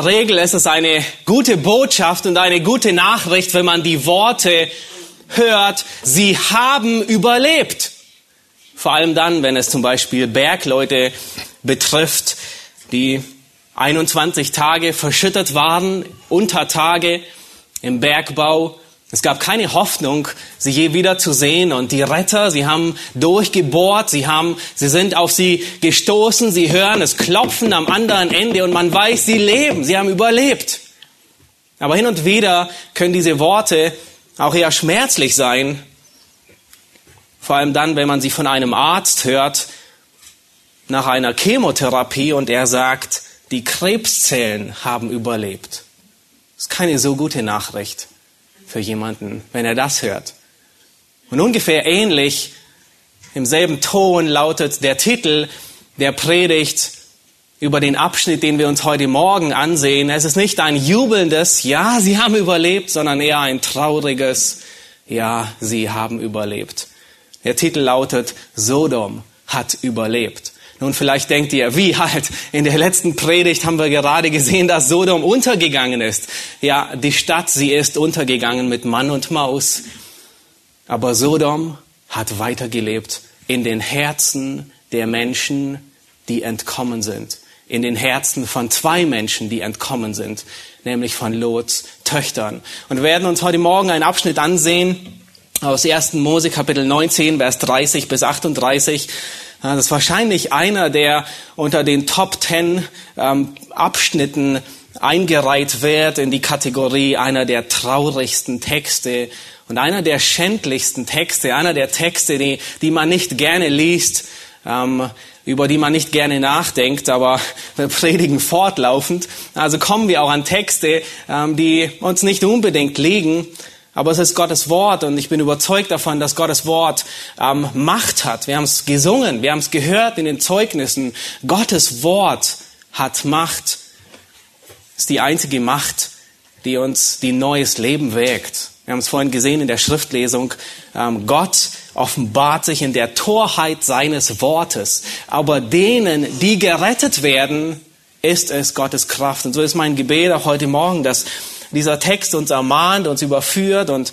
Der Regel ist es eine gute Botschaft und eine gute Nachricht, wenn man die Worte hört, sie haben überlebt. Vor allem dann, wenn es zum Beispiel Bergleute betrifft, die 21 Tage verschüttet waren, unter Tage im Bergbau es gab keine Hoffnung, sie je wieder zu sehen. Und die Retter, sie haben durchgebohrt, sie haben, sie sind auf sie gestoßen, sie hören es klopfen am anderen Ende und man weiß, sie leben, sie haben überlebt. Aber hin und wieder können diese Worte auch eher schmerzlich sein. Vor allem dann, wenn man sie von einem Arzt hört, nach einer Chemotherapie und er sagt, die Krebszellen haben überlebt. Das ist keine so gute Nachricht für jemanden, wenn er das hört. Und ungefähr ähnlich im selben Ton lautet der Titel der Predigt über den Abschnitt, den wir uns heute Morgen ansehen. Es ist nicht ein jubelndes, ja, sie haben überlebt, sondern eher ein trauriges, ja, sie haben überlebt. Der Titel lautet, Sodom hat überlebt. Nun, vielleicht denkt ihr, wie halt, in der letzten Predigt haben wir gerade gesehen, dass Sodom untergegangen ist. Ja, die Stadt, sie ist untergegangen mit Mann und Maus. Aber Sodom hat weitergelebt in den Herzen der Menschen, die entkommen sind. In den Herzen von zwei Menschen, die entkommen sind, nämlich von Lots Töchtern. Und wir werden uns heute Morgen einen Abschnitt ansehen aus 1. Mose Kapitel 19, Vers 30 bis 38. Das ist wahrscheinlich einer, der unter den Top Ten ähm, Abschnitten eingereiht wird in die Kategorie einer der traurigsten Texte und einer der schändlichsten Texte, einer der Texte, die, die man nicht gerne liest, ähm, über die man nicht gerne nachdenkt, aber wir predigen fortlaufend. Also kommen wir auch an Texte, ähm, die uns nicht unbedingt liegen, aber es ist Gottes Wort und ich bin überzeugt davon, dass Gottes Wort ähm, Macht hat. Wir haben es gesungen, wir haben es gehört in den Zeugnissen. Gottes Wort hat Macht. Ist die einzige Macht, die uns die neues Leben wägt. Wir haben es vorhin gesehen in der Schriftlesung. Ähm, Gott offenbart sich in der Torheit seines Wortes. Aber denen, die gerettet werden, ist es Gottes Kraft. Und so ist mein Gebet auch heute Morgen, dass dieser Text uns ermahnt, uns überführt und,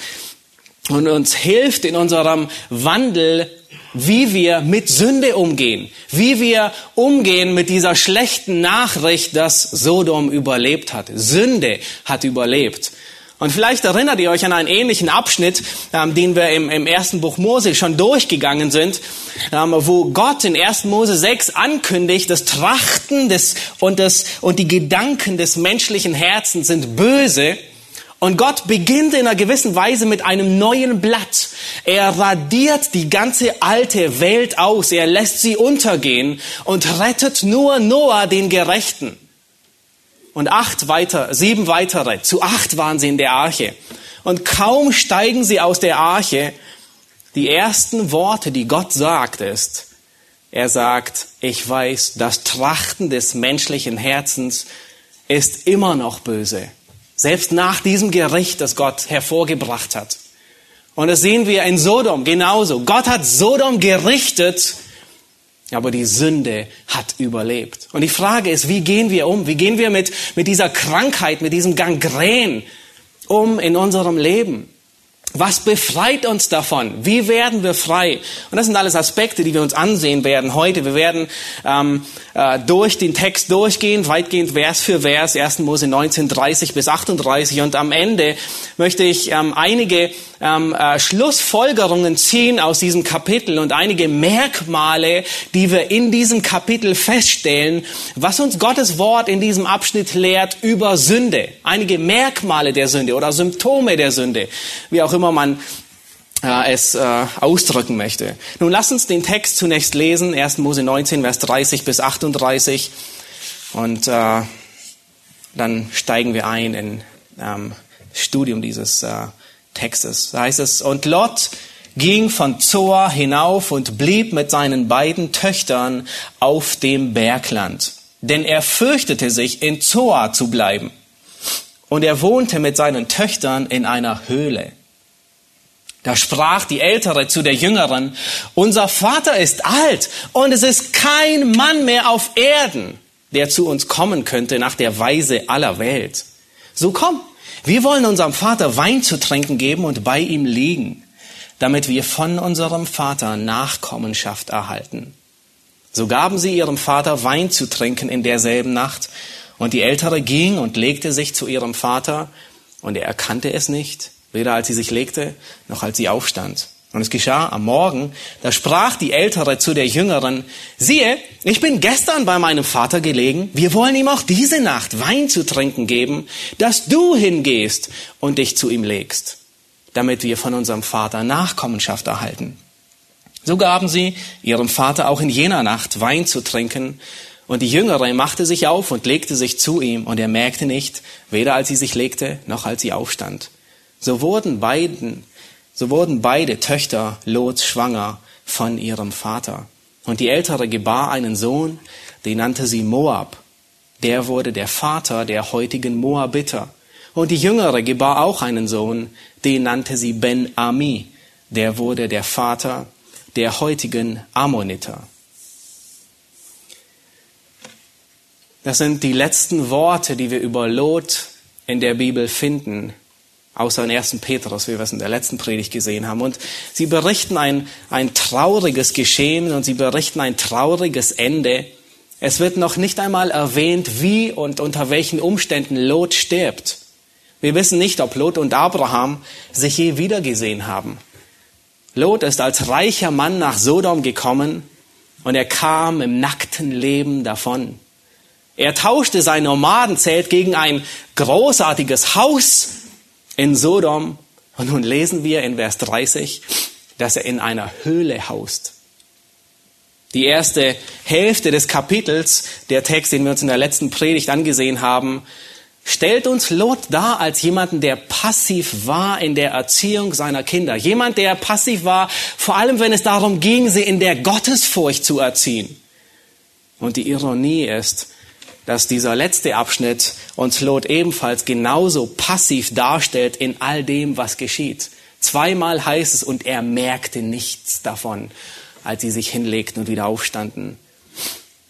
und uns hilft in unserem Wandel, wie wir mit Sünde umgehen, wie wir umgehen mit dieser schlechten Nachricht, dass Sodom überlebt hat. Sünde hat überlebt. Und vielleicht erinnert ihr euch an einen ähnlichen Abschnitt, ähm, den wir im, im ersten Buch Mose schon durchgegangen sind, ähm, wo Gott in 1. Mose 6 ankündigt, das Trachten des, und, das, und die Gedanken des menschlichen Herzens sind böse. Und Gott beginnt in einer gewissen Weise mit einem neuen Blatt. Er radiert die ganze alte Welt aus, er lässt sie untergehen und rettet nur Noah, den Gerechten und acht weiter, sieben weitere. Zu acht waren sie in der Arche. Und kaum steigen sie aus der Arche, die ersten Worte, die Gott sagt, ist, er sagt, ich weiß, das Trachten des menschlichen Herzens ist immer noch böse. Selbst nach diesem Gericht, das Gott hervorgebracht hat. Und das sehen wir in Sodom genauso. Gott hat Sodom gerichtet aber die Sünde hat überlebt. Und die Frage ist, wie gehen wir um? Wie gehen wir mit, mit dieser Krankheit, mit diesem Gangren um in unserem Leben? Was befreit uns davon? Wie werden wir frei? Und das sind alles Aspekte, die wir uns ansehen werden heute. Wir werden ähm, äh, durch den Text durchgehen, weitgehend Vers für Vers, 1. Mose 19, 30 bis 38. Und am Ende möchte ich ähm, einige ähm, äh, Schlussfolgerungen ziehen aus diesem Kapitel und einige Merkmale, die wir in diesem Kapitel feststellen, was uns Gottes Wort in diesem Abschnitt lehrt über Sünde. Einige Merkmale der Sünde oder Symptome der Sünde, wie auch immer man äh, es äh, ausdrücken möchte. Nun lass uns den Text zunächst lesen, 1. Mose 19, Vers 30 bis 38 und äh, dann steigen wir ein in ähm, Studium dieses Textes. Da heißt es, und Lot ging von Zoar hinauf und blieb mit seinen beiden Töchtern auf dem Bergland. Denn er fürchtete sich, in Zoar zu bleiben. Und er wohnte mit seinen Töchtern in einer Höhle. Da sprach die Ältere zu der Jüngeren, unser Vater ist alt und es ist kein Mann mehr auf Erden, der zu uns kommen könnte nach der Weise aller Welt. So komm, wir wollen unserem Vater Wein zu trinken geben und bei ihm liegen, damit wir von unserem Vater Nachkommenschaft erhalten. So gaben sie ihrem Vater Wein zu trinken in derselben Nacht, und die Ältere ging und legte sich zu ihrem Vater, und er erkannte es nicht, weder als sie sich legte, noch als sie aufstand. Und es geschah am Morgen, da sprach die Ältere zu der Jüngeren, siehe, ich bin gestern bei meinem Vater gelegen, wir wollen ihm auch diese Nacht Wein zu trinken geben, dass du hingehst und dich zu ihm legst, damit wir von unserem Vater Nachkommenschaft erhalten. So gaben sie ihrem Vater auch in jener Nacht Wein zu trinken, und die Jüngere machte sich auf und legte sich zu ihm, und er merkte nicht, weder als sie sich legte, noch als sie aufstand. So wurden beiden, so wurden beide Töchter Lots schwanger von ihrem Vater. Und die ältere gebar einen Sohn, den nannte sie Moab. Der wurde der Vater der heutigen Moabiter. Und die jüngere gebar auch einen Sohn, den nannte sie Ben-Ami. Der wurde der Vater der heutigen Ammoniter. Das sind die letzten Worte, die wir über Lot in der Bibel finden außer in 1. Petrus, wie wir es in der letzten Predigt gesehen haben. Und sie berichten ein, ein trauriges Geschehen und sie berichten ein trauriges Ende. Es wird noch nicht einmal erwähnt, wie und unter welchen Umständen Lot stirbt. Wir wissen nicht, ob Lot und Abraham sich je wiedergesehen haben. Lot ist als reicher Mann nach Sodom gekommen und er kam im nackten Leben davon. Er tauschte sein Nomadenzelt gegen ein großartiges Haus in Sodom. Und nun lesen wir in Vers 30, dass er in einer Höhle haust. Die erste Hälfte des Kapitels, der Text, den wir uns in der letzten Predigt angesehen haben, stellt uns Lot dar als jemanden, der passiv war in der Erziehung seiner Kinder. Jemand, der passiv war, vor allem wenn es darum ging, sie in der Gottesfurcht zu erziehen. Und die Ironie ist, dass dieser letzte Abschnitt uns Lot ebenfalls genauso passiv darstellt in all dem, was geschieht. Zweimal heißt es, und er merkte nichts davon, als sie sich hinlegten und wieder aufstanden.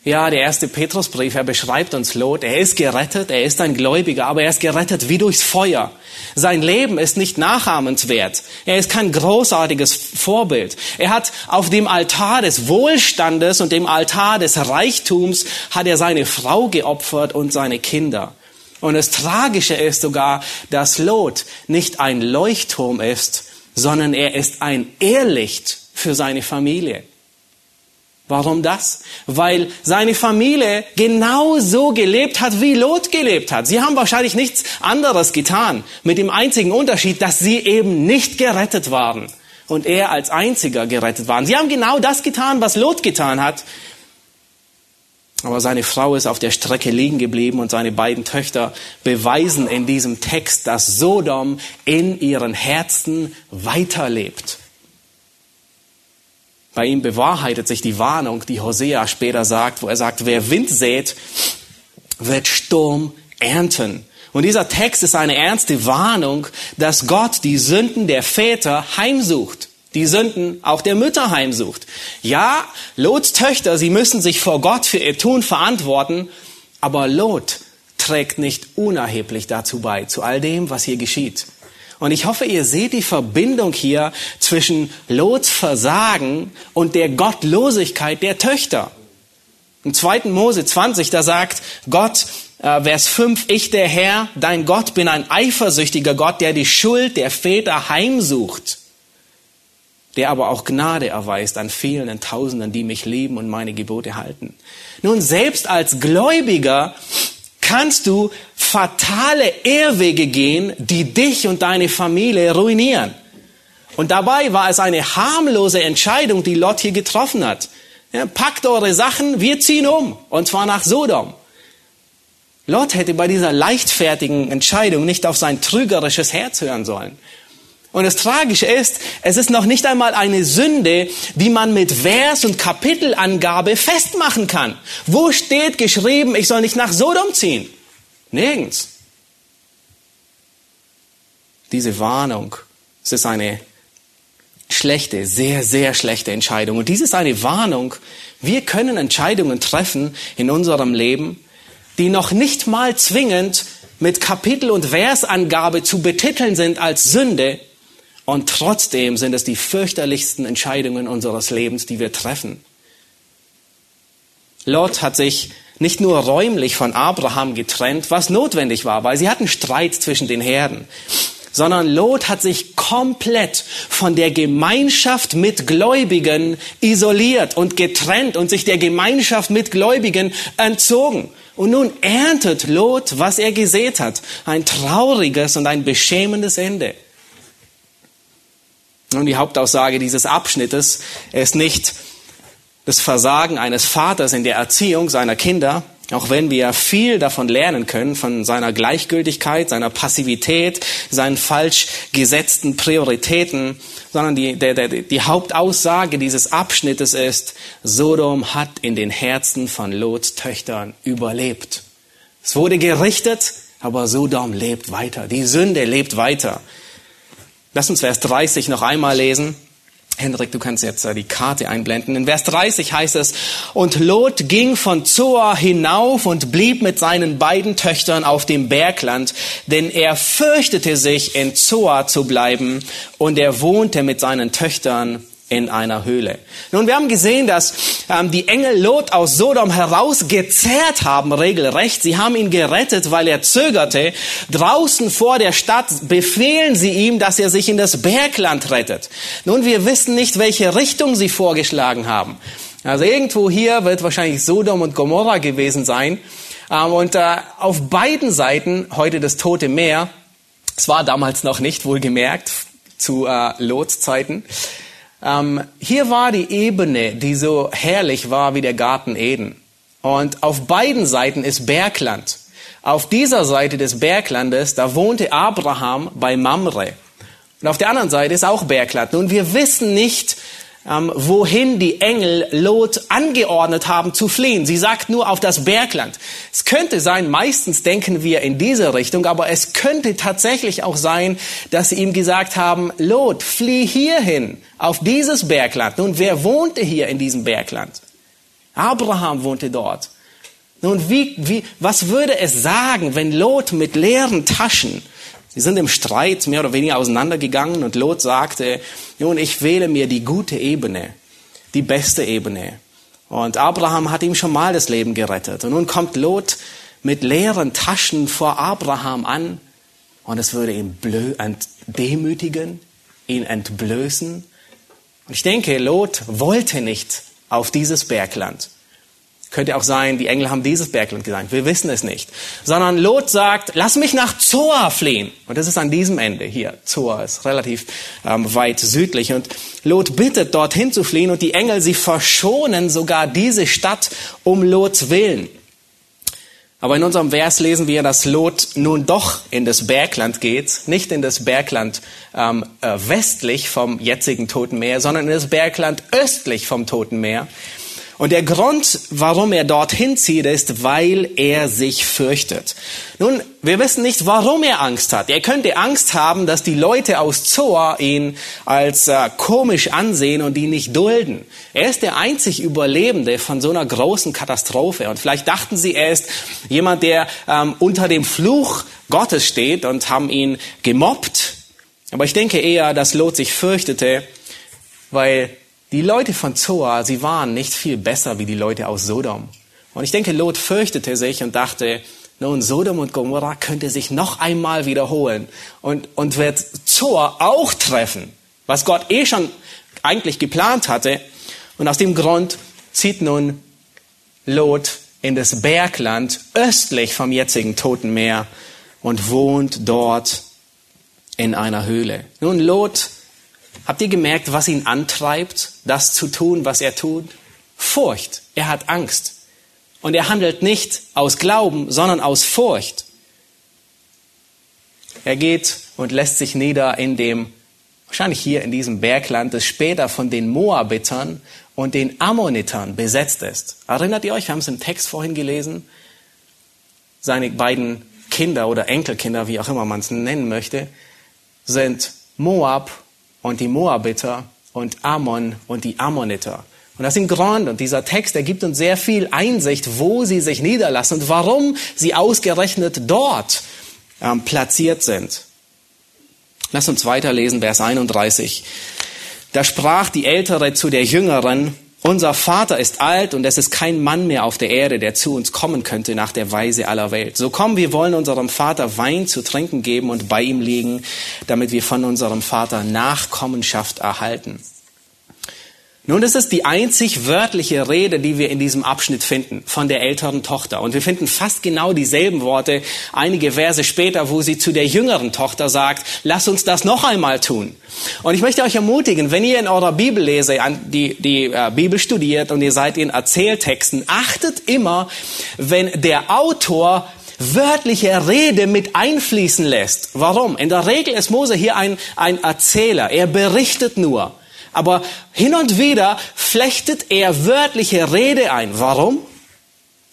Ja, der erste Petrusbrief, er beschreibt uns Lot. Er ist gerettet, er ist ein Gläubiger, aber er ist gerettet wie durchs Feuer. Sein Leben ist nicht nachahmenswert. Er ist kein großartiges Vorbild. Er hat auf dem Altar des Wohlstandes und dem Altar des Reichtums hat er seine Frau geopfert und seine Kinder. Und das Tragische ist sogar, dass Lot nicht ein Leuchtturm ist, sondern er ist ein Ehrlicht für seine Familie. Warum das? Weil seine Familie genau so gelebt hat, wie Lot gelebt hat. Sie haben wahrscheinlich nichts anderes getan, mit dem einzigen Unterschied, dass sie eben nicht gerettet waren und er als einziger gerettet war. Sie haben genau das getan, was Lot getan hat. Aber seine Frau ist auf der Strecke liegen geblieben und seine beiden Töchter beweisen in diesem Text, dass Sodom in ihren Herzen weiterlebt. Bei ihm bewahrheitet sich die Warnung, die Hosea später sagt, wo er sagt, wer Wind sät, wird Sturm ernten. Und dieser Text ist eine ernste Warnung, dass Gott die Sünden der Väter heimsucht. Die Sünden auch der Mütter heimsucht. Ja, Lots Töchter, sie müssen sich vor Gott für ihr Tun verantworten, aber Lot trägt nicht unerheblich dazu bei, zu all dem, was hier geschieht. Und ich hoffe, ihr seht die Verbindung hier zwischen Lots Versagen und der Gottlosigkeit der Töchter. Im 2. Mose 20, da sagt Gott, äh, Vers 5, ich der Herr, dein Gott, bin ein eifersüchtiger Gott, der die Schuld der Väter heimsucht, der aber auch Gnade erweist an vielen Tausenden, die mich lieben und meine Gebote halten. Nun, selbst als Gläubiger kannst du fatale Irrwege gehen, die dich und deine Familie ruinieren. Und dabei war es eine harmlose Entscheidung, die Lot hier getroffen hat. Ja, packt eure Sachen, wir ziehen um. Und zwar nach Sodom. Lot hätte bei dieser leichtfertigen Entscheidung nicht auf sein trügerisches Herz hören sollen. Und das Tragische ist, es ist noch nicht einmal eine Sünde, die man mit Vers- und Kapitelangabe festmachen kann. Wo steht geschrieben, ich soll nicht nach Sodom ziehen? Nirgends. Diese Warnung, es ist eine schlechte, sehr, sehr schlechte Entscheidung. Und dies ist eine Warnung. Wir können Entscheidungen treffen in unserem Leben, die noch nicht mal zwingend mit Kapitel- und Versangabe zu betiteln sind als Sünde. Und trotzdem sind es die fürchterlichsten Entscheidungen unseres Lebens, die wir treffen. Lot hat sich nicht nur räumlich von Abraham getrennt, was notwendig war, weil sie hatten Streit zwischen den Herden sondern Lot hat sich komplett von der Gemeinschaft mit Gläubigen isoliert und getrennt und sich der Gemeinschaft mit Gläubigen entzogen. Und nun erntet Lot, was er gesät hat. Ein trauriges und ein beschämendes Ende. Und die Hauptaussage dieses Abschnittes ist nicht das Versagen eines Vaters in der Erziehung seiner Kinder, auch wenn wir viel davon lernen können, von seiner Gleichgültigkeit, seiner Passivität, seinen falsch gesetzten Prioritäten, sondern die, der, der, die Hauptaussage dieses Abschnittes ist, Sodom hat in den Herzen von Lots Töchtern überlebt. Es wurde gerichtet, aber Sodom lebt weiter. Die Sünde lebt weiter. Lass uns Vers 30 noch einmal lesen. Hendrik, du kannst jetzt äh, die Karte einblenden. In Vers 30 heißt es, und Lot ging von Zoar hinauf und blieb mit seinen beiden Töchtern auf dem Bergland, denn er fürchtete sich, in Zoar zu bleiben, und er wohnte mit seinen Töchtern in einer Höhle. Nun, wir haben gesehen, dass ähm, die Engel Lot aus Sodom herausgezerrt haben, regelrecht. Sie haben ihn gerettet, weil er zögerte. Draußen vor der Stadt befehlen sie ihm, dass er sich in das Bergland rettet. Nun, wir wissen nicht, welche Richtung sie vorgeschlagen haben. Also irgendwo hier wird wahrscheinlich Sodom und Gomorra gewesen sein. Ähm, und äh, auf beiden Seiten, heute das Tote Meer, es war damals noch nicht wohlgemerkt, zu äh, Lots Zeiten, ähm, hier war die Ebene, die so herrlich war wie der Garten Eden. Und auf beiden Seiten ist Bergland. Auf dieser Seite des Berglandes, da wohnte Abraham bei Mamre. Und auf der anderen Seite ist auch Bergland. Nun, wir wissen nicht, ähm, wohin die Engel Lot angeordnet haben zu fliehen. Sie sagt nur auf das Bergland. Es könnte sein, meistens denken wir in diese Richtung, aber es könnte tatsächlich auch sein, dass sie ihm gesagt haben, Lot, flieh hierhin, auf dieses Bergland. Nun, wer wohnte hier in diesem Bergland? Abraham wohnte dort. Nun, wie, wie, was würde es sagen, wenn Lot mit leeren Taschen Sie sind im Streit mehr oder weniger auseinandergegangen und Lot sagte, nun, ich wähle mir die gute Ebene, die beste Ebene. Und Abraham hat ihm schon mal das Leben gerettet. Und nun kommt Lot mit leeren Taschen vor Abraham an und es würde ihn demütigen, ihn entblößen. Und ich denke, Lot wollte nicht auf dieses Bergland. Könnte auch sein, die Engel haben dieses Bergland gesagt. Wir wissen es nicht. Sondern Lot sagt, lass mich nach Zoar fliehen. Und das ist an diesem Ende hier. Zoar ist relativ ähm, weit südlich. Und Lot bittet, dorthin zu fliehen. Und die Engel, sie verschonen sogar diese Stadt um Lots Willen. Aber in unserem Vers lesen wir, dass Lot nun doch in das Bergland geht, nicht in das Bergland ähm, äh, westlich vom jetzigen Toten Meer, sondern in das Bergland östlich vom Toten Meer. Und der Grund, warum er dorthin zieht, ist, weil er sich fürchtet. Nun, wir wissen nicht, warum er Angst hat. Er könnte Angst haben, dass die Leute aus Zoar ihn als äh, komisch ansehen und ihn nicht dulden. Er ist der einzig Überlebende von so einer großen Katastrophe. Und vielleicht dachten sie, er ist jemand, der ähm, unter dem Fluch Gottes steht und haben ihn gemobbt. Aber ich denke eher, dass Lot sich fürchtete, weil die Leute von Zoar, sie waren nicht viel besser wie die Leute aus Sodom. Und ich denke, Lot fürchtete sich und dachte, nun, Sodom und Gomorrah könnte sich noch einmal wiederholen und, und wird Zoar auch treffen, was Gott eh schon eigentlich geplant hatte. Und aus dem Grund zieht nun Lot in das Bergland östlich vom jetzigen Toten Meer und wohnt dort in einer Höhle. Nun, Lot Habt ihr gemerkt, was ihn antreibt, das zu tun, was er tut? Furcht. Er hat Angst. Und er handelt nicht aus Glauben, sondern aus Furcht. Er geht und lässt sich nieder in dem, wahrscheinlich hier in diesem Bergland, das später von den Moabitern und den Ammonitern besetzt ist. Erinnert ihr euch, wir haben es im Text vorhin gelesen, seine beiden Kinder oder Enkelkinder, wie auch immer man es nennen möchte, sind Moab und die Moabiter und Ammon und die Ammoniter. Und das sind Gründe. Und dieser Text, der gibt uns sehr viel Einsicht, wo sie sich niederlassen und warum sie ausgerechnet dort ähm, platziert sind. Lass uns weiterlesen, Vers 31. Da sprach die Ältere zu der Jüngeren, unser Vater ist alt und es ist kein Mann mehr auf der Erde, der zu uns kommen könnte nach der Weise aller Welt. So komm, wir wollen unserem Vater Wein zu trinken geben und bei ihm liegen, damit wir von unserem Vater Nachkommenschaft erhalten. Nun, das ist die einzig wörtliche Rede, die wir in diesem Abschnitt finden, von der älteren Tochter. Und wir finden fast genau dieselben Worte einige Verse später, wo sie zu der jüngeren Tochter sagt, lass uns das noch einmal tun. Und ich möchte euch ermutigen, wenn ihr in eurer Bibellese die, die äh, Bibel studiert und ihr seid in Erzähltexten, achtet immer, wenn der Autor wörtliche Rede mit einfließen lässt. Warum? In der Regel ist Mose hier ein, ein Erzähler. Er berichtet nur. Aber hin und wieder flechtet er wörtliche Rede ein. Warum?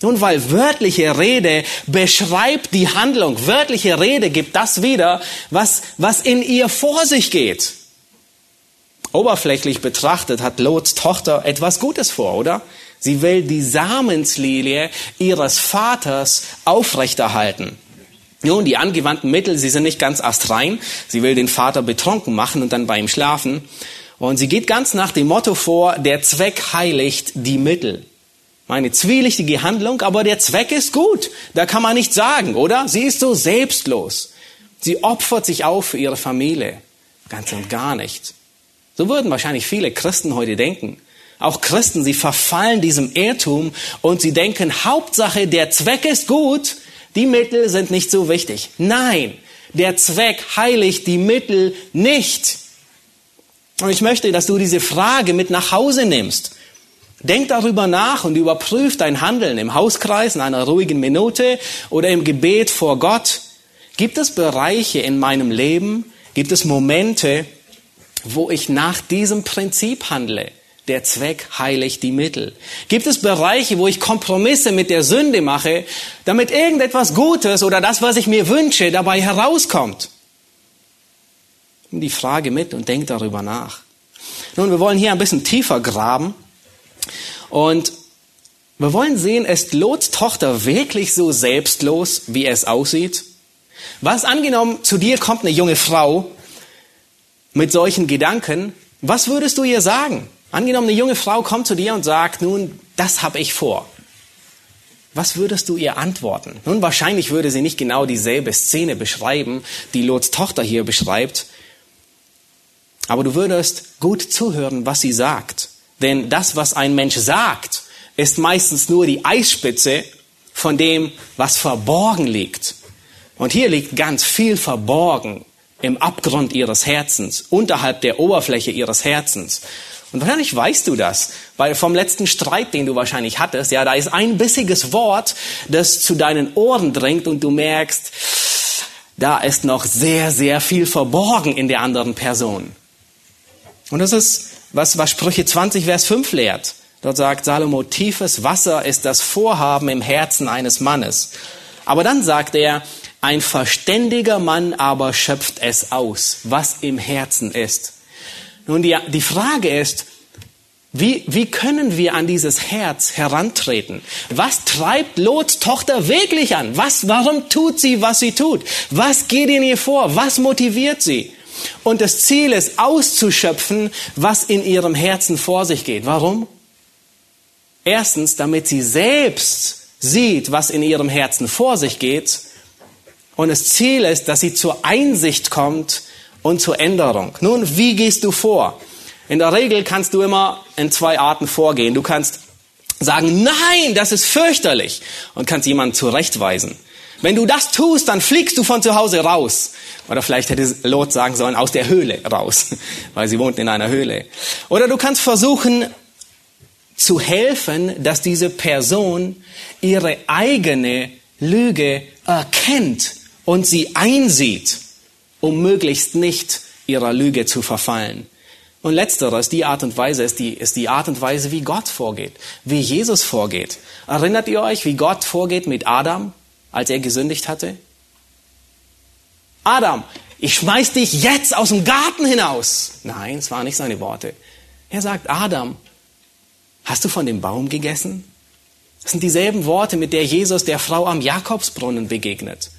Nun, weil wörtliche Rede beschreibt die Handlung. Wörtliche Rede gibt das wieder, was, was in ihr vor sich geht. Oberflächlich betrachtet hat Lots Tochter etwas Gutes vor, oder? Sie will die Samenslilie ihres Vaters aufrechterhalten. Nun, die angewandten Mittel, sie sind nicht ganz astrein. Sie will den Vater betrunken machen und dann bei ihm schlafen. Und sie geht ganz nach dem Motto vor, der Zweck heiligt die Mittel. Meine zwielichtige Handlung, aber der Zweck ist gut. Da kann man nichts sagen, oder? Sie ist so selbstlos. Sie opfert sich auf für ihre Familie. Ganz und gar nicht. So würden wahrscheinlich viele Christen heute denken. Auch Christen, sie verfallen diesem Irrtum und sie denken, Hauptsache, der Zweck ist gut, die Mittel sind nicht so wichtig. Nein, der Zweck heiligt die Mittel nicht. Und ich möchte, dass du diese Frage mit nach Hause nimmst. Denk darüber nach und überprüf dein Handeln im Hauskreis, in einer ruhigen Minute oder im Gebet vor Gott. Gibt es Bereiche in meinem Leben, gibt es Momente, wo ich nach diesem Prinzip handle? Der Zweck heiligt die Mittel. Gibt es Bereiche, wo ich Kompromisse mit der Sünde mache, damit irgendetwas Gutes oder das, was ich mir wünsche, dabei herauskommt? Nimm die Frage mit und denk darüber nach. Nun, wir wollen hier ein bisschen tiefer graben und wir wollen sehen, ist Lots Tochter wirklich so selbstlos, wie es aussieht? Was angenommen, zu dir kommt eine junge Frau mit solchen Gedanken, was würdest du ihr sagen? Angenommen, eine junge Frau kommt zu dir und sagt, nun, das habe ich vor. Was würdest du ihr antworten? Nun, wahrscheinlich würde sie nicht genau dieselbe Szene beschreiben, die Lots Tochter hier beschreibt, aber du würdest gut zuhören, was sie sagt. Denn das, was ein Mensch sagt, ist meistens nur die Eisspitze von dem, was verborgen liegt. Und hier liegt ganz viel verborgen im Abgrund ihres Herzens, unterhalb der Oberfläche ihres Herzens. Und wahrscheinlich weißt du das, weil vom letzten Streit, den du wahrscheinlich hattest, ja, da ist ein bissiges Wort, das zu deinen Ohren dringt und du merkst, da ist noch sehr, sehr viel verborgen in der anderen Person. Und das ist, was, was Sprüche 20, Vers 5 lehrt. Dort sagt Salomo, tiefes Wasser ist das Vorhaben im Herzen eines Mannes. Aber dann sagt er, ein verständiger Mann aber schöpft es aus, was im Herzen ist. Nun, die, die Frage ist, wie, wie können wir an dieses Herz herantreten? Was treibt Lots Tochter wirklich an? Was, warum tut sie, was sie tut? Was geht in ihr vor? Was motiviert sie? Und das Ziel ist auszuschöpfen, was in ihrem Herzen vor sich geht. Warum? Erstens, damit sie selbst sieht, was in ihrem Herzen vor sich geht. Und das Ziel ist, dass sie zur Einsicht kommt und zur Änderung. Nun, wie gehst du vor? In der Regel kannst du immer in zwei Arten vorgehen. Du kannst sagen, nein, das ist fürchterlich und kannst jemanden zurechtweisen. Wenn du das tust, dann fliegst du von zu Hause raus. Oder vielleicht hätte Lot sagen sollen, aus der Höhle raus, weil sie wohnt in einer Höhle. Oder du kannst versuchen, zu helfen, dass diese Person ihre eigene Lüge erkennt und sie einsieht, um möglichst nicht ihrer Lüge zu verfallen. Und letzteres, die Art und Weise ist die, ist die Art und Weise, wie Gott vorgeht, wie Jesus vorgeht. Erinnert ihr euch, wie Gott vorgeht mit Adam, als er gesündigt hatte? Adam, ich schmeiß dich jetzt aus dem Garten hinaus. Nein, es waren nicht seine Worte. Er sagt, Adam, hast du von dem Baum gegessen? Das sind dieselben Worte, mit der Jesus der Frau am Jakobsbrunnen begegnet,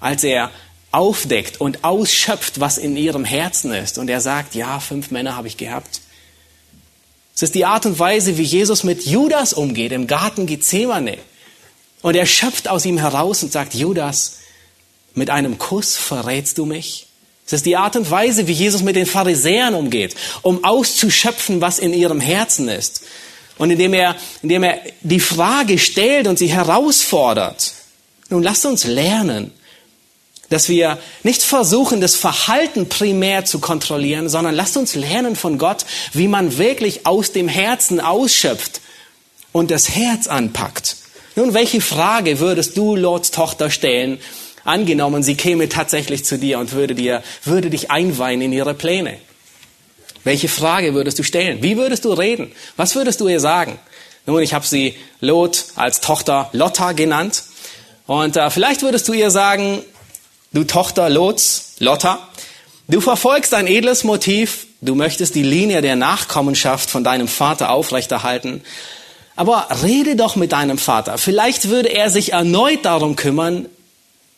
als er aufdeckt und ausschöpft, was in ihrem Herzen ist. Und er sagt, ja, fünf Männer habe ich gehabt. Es ist die Art und Weise, wie Jesus mit Judas umgeht im Garten Gethsemane. Und er schöpft aus ihm heraus und sagt, Judas, mit einem Kuss verrätst du mich? Es ist die Art und Weise, wie Jesus mit den Pharisäern umgeht, um auszuschöpfen, was in ihrem Herzen ist. Und indem er, indem er die Frage stellt und sie herausfordert. Nun lasst uns lernen, dass wir nicht versuchen, das Verhalten primär zu kontrollieren, sondern lasst uns lernen von Gott, wie man wirklich aus dem Herzen ausschöpft und das Herz anpackt. Nun, welche Frage würdest du Lots Tochter stellen, angenommen, sie käme tatsächlich zu dir und würde dir, würde dich einweihen in ihre Pläne? Welche Frage würdest du stellen? Wie würdest du reden? Was würdest du ihr sagen? Nun, ich habe sie Lot als Tochter Lotta genannt. Und äh, vielleicht würdest du ihr sagen, du Tochter Lots, Lotta, du verfolgst ein edles Motiv, du möchtest die Linie der Nachkommenschaft von deinem Vater aufrechterhalten. Aber rede doch mit deinem Vater. Vielleicht würde er sich erneut darum kümmern,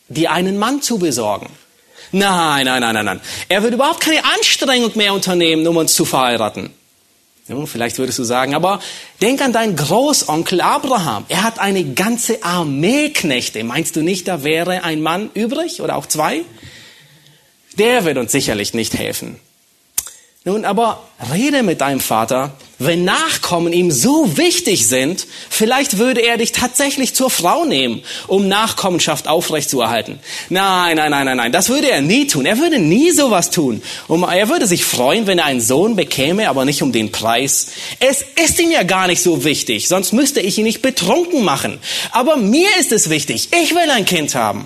dir einen Mann zu besorgen. Nein, nein, nein, nein, nein. Er würde überhaupt keine Anstrengung mehr unternehmen, um uns zu verheiraten. Vielleicht würdest du sagen, aber denk an deinen Großonkel Abraham. Er hat eine ganze Armee Knechte. Meinst du nicht, da wäre ein Mann übrig oder auch zwei? Der wird uns sicherlich nicht helfen. Nun, aber rede mit deinem Vater. Wenn Nachkommen ihm so wichtig sind, vielleicht würde er dich tatsächlich zur Frau nehmen, um Nachkommenschaft aufrechtzuerhalten. Nein, nein, nein, nein, nein, das würde er nie tun. Er würde nie sowas tun. Um, er würde sich freuen, wenn er einen Sohn bekäme, aber nicht um den Preis. Es ist ihm ja gar nicht so wichtig, sonst müsste ich ihn nicht betrunken machen. Aber mir ist es wichtig. Ich will ein Kind haben.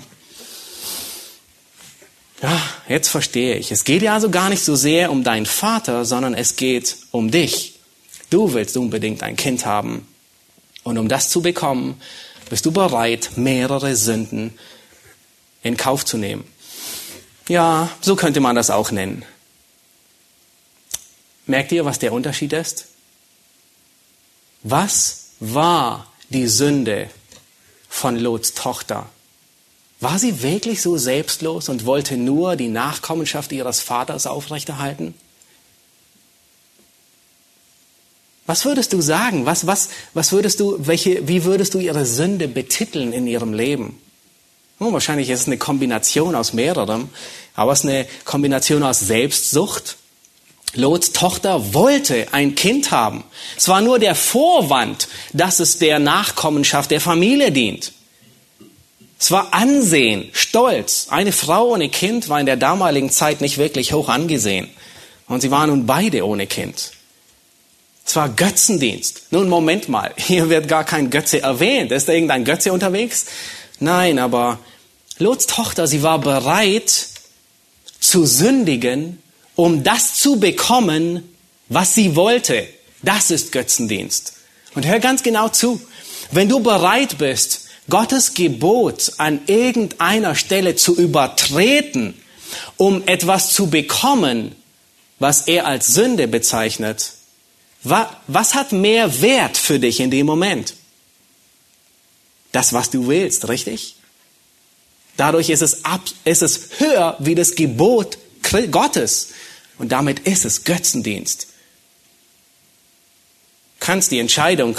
Ja, jetzt verstehe ich. Es geht ja also gar nicht so sehr um deinen Vater, sondern es geht um dich. Du willst unbedingt ein Kind haben. Und um das zu bekommen, bist du bereit, mehrere Sünden in Kauf zu nehmen. Ja, so könnte man das auch nennen. Merkt ihr, was der Unterschied ist? Was war die Sünde von Lots Tochter? War sie wirklich so selbstlos und wollte nur die Nachkommenschaft ihres Vaters aufrechterhalten? Was würdest du sagen? Was, was, was würdest du, welche, wie würdest du ihre Sünde betiteln in ihrem Leben? Oh, wahrscheinlich ist es eine Kombination aus mehrerem, aber es ist eine Kombination aus Selbstsucht. Lots Tochter wollte ein Kind haben. Es war nur der Vorwand, dass es der Nachkommenschaft der Familie dient. Es war Ansehen, Stolz. Eine Frau ohne Kind war in der damaligen Zeit nicht wirklich hoch angesehen. Und sie waren nun beide ohne Kind. Es war Götzendienst. Nun, Moment mal, hier wird gar kein Götze erwähnt. Ist da irgendein Götze unterwegs? Nein, aber Lots Tochter, sie war bereit zu sündigen, um das zu bekommen, was sie wollte. Das ist Götzendienst. Und hör ganz genau zu. Wenn du bereit bist, Gottes Gebot an irgendeiner Stelle zu übertreten, um etwas zu bekommen, was er als Sünde bezeichnet, was hat mehr Wert für dich in dem Moment? Das, was du willst, richtig? Dadurch ist es, ab, ist es höher wie das Gebot Gottes. Und damit ist es Götzendienst. Du kannst die Entscheidung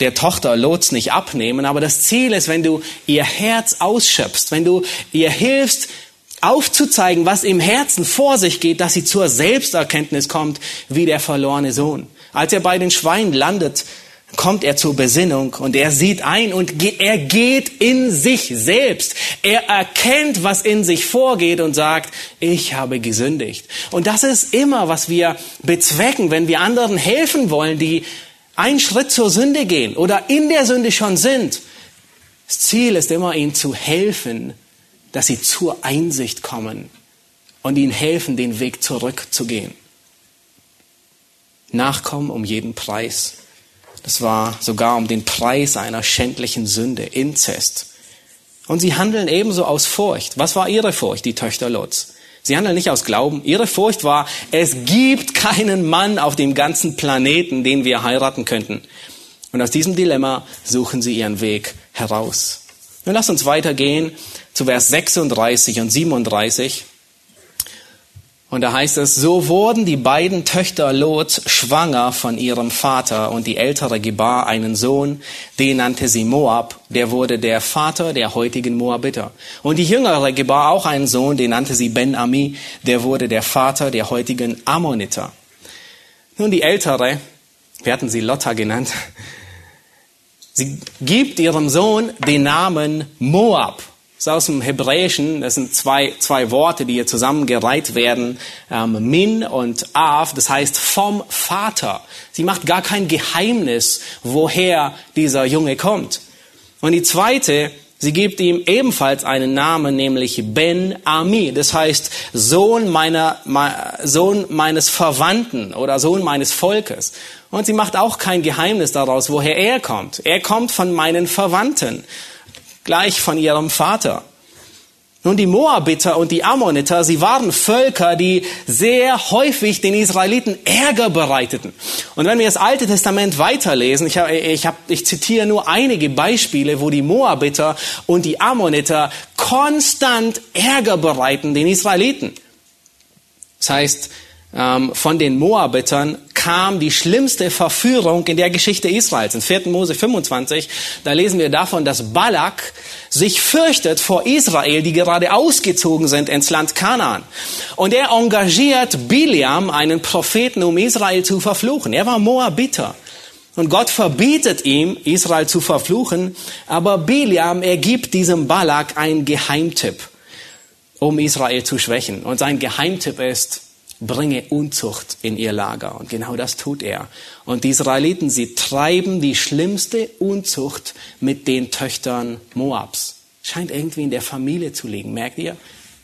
der Tochter Lots nicht abnehmen, aber das Ziel ist, wenn du ihr Herz ausschöpfst, wenn du ihr hilfst, aufzuzeigen, was im Herzen vor sich geht, dass sie zur Selbsterkenntnis kommt, wie der verlorene Sohn. Als er bei den Schweinen landet, kommt er zur Besinnung und er sieht ein und er geht in sich selbst. Er erkennt, was in sich vorgeht und sagt, ich habe gesündigt. Und das ist immer, was wir bezwecken, wenn wir anderen helfen wollen, die einen Schritt zur Sünde gehen oder in der Sünde schon sind. Das Ziel ist immer, ihnen zu helfen, dass sie zur Einsicht kommen und ihnen helfen, den Weg zurückzugehen. Nachkommen um jeden Preis. Das war sogar um den Preis einer schändlichen Sünde, Inzest. Und sie handeln ebenso aus Furcht. Was war ihre Furcht, die Töchter Lots? Sie handeln nicht aus Glauben. Ihre Furcht war, es gibt keinen Mann auf dem ganzen Planeten, den wir heiraten könnten. Und aus diesem Dilemma suchen sie ihren Weg heraus. Nun lasst uns weitergehen zu Vers 36 und 37. Und da heißt es, so wurden die beiden Töchter Lots schwanger von ihrem Vater und die ältere gebar einen Sohn, den nannte sie Moab, der wurde der Vater der heutigen Moabiter. Und die jüngere gebar auch einen Sohn, den nannte sie Ben-Ami, der wurde der Vater der heutigen Ammoniter. Nun die ältere, wir hatten sie Lotta genannt, sie gibt ihrem Sohn den Namen Moab. Das ist aus dem Hebräischen, das sind zwei, zwei Worte, die hier zusammengereiht werden, ähm, Min und Av, das heißt vom Vater. Sie macht gar kein Geheimnis, woher dieser Junge kommt. Und die zweite, sie gibt ihm ebenfalls einen Namen, nämlich Ben Ami, das heißt Sohn meiner, Sohn meines Verwandten oder Sohn meines Volkes. Und sie macht auch kein Geheimnis daraus, woher er kommt. Er kommt von meinen Verwandten gleich von ihrem Vater. Nun, die Moabiter und die Ammoniter, sie waren Völker, die sehr häufig den Israeliten Ärger bereiteten. Und wenn wir das Alte Testament weiterlesen, ich, hab, ich, hab, ich zitiere nur einige Beispiele, wo die Moabiter und die Ammoniter konstant Ärger bereiten den Israeliten. Das heißt, von den Moabitern kam die schlimmste Verführung in der Geschichte Israels. In 4. Mose 25, da lesen wir davon, dass Balak sich fürchtet vor Israel, die gerade ausgezogen sind ins Land Kanaan. Und er engagiert Biliam, einen Propheten, um Israel zu verfluchen. Er war Moabiter. Und Gott verbietet ihm, Israel zu verfluchen, aber Biliam, er gibt diesem Balak einen Geheimtipp, um Israel zu schwächen. Und sein Geheimtipp ist, bringe Unzucht in ihr Lager. Und genau das tut er. Und die Israeliten, sie treiben die schlimmste Unzucht mit den Töchtern Moabs. Scheint irgendwie in der Familie zu liegen, merkt ihr?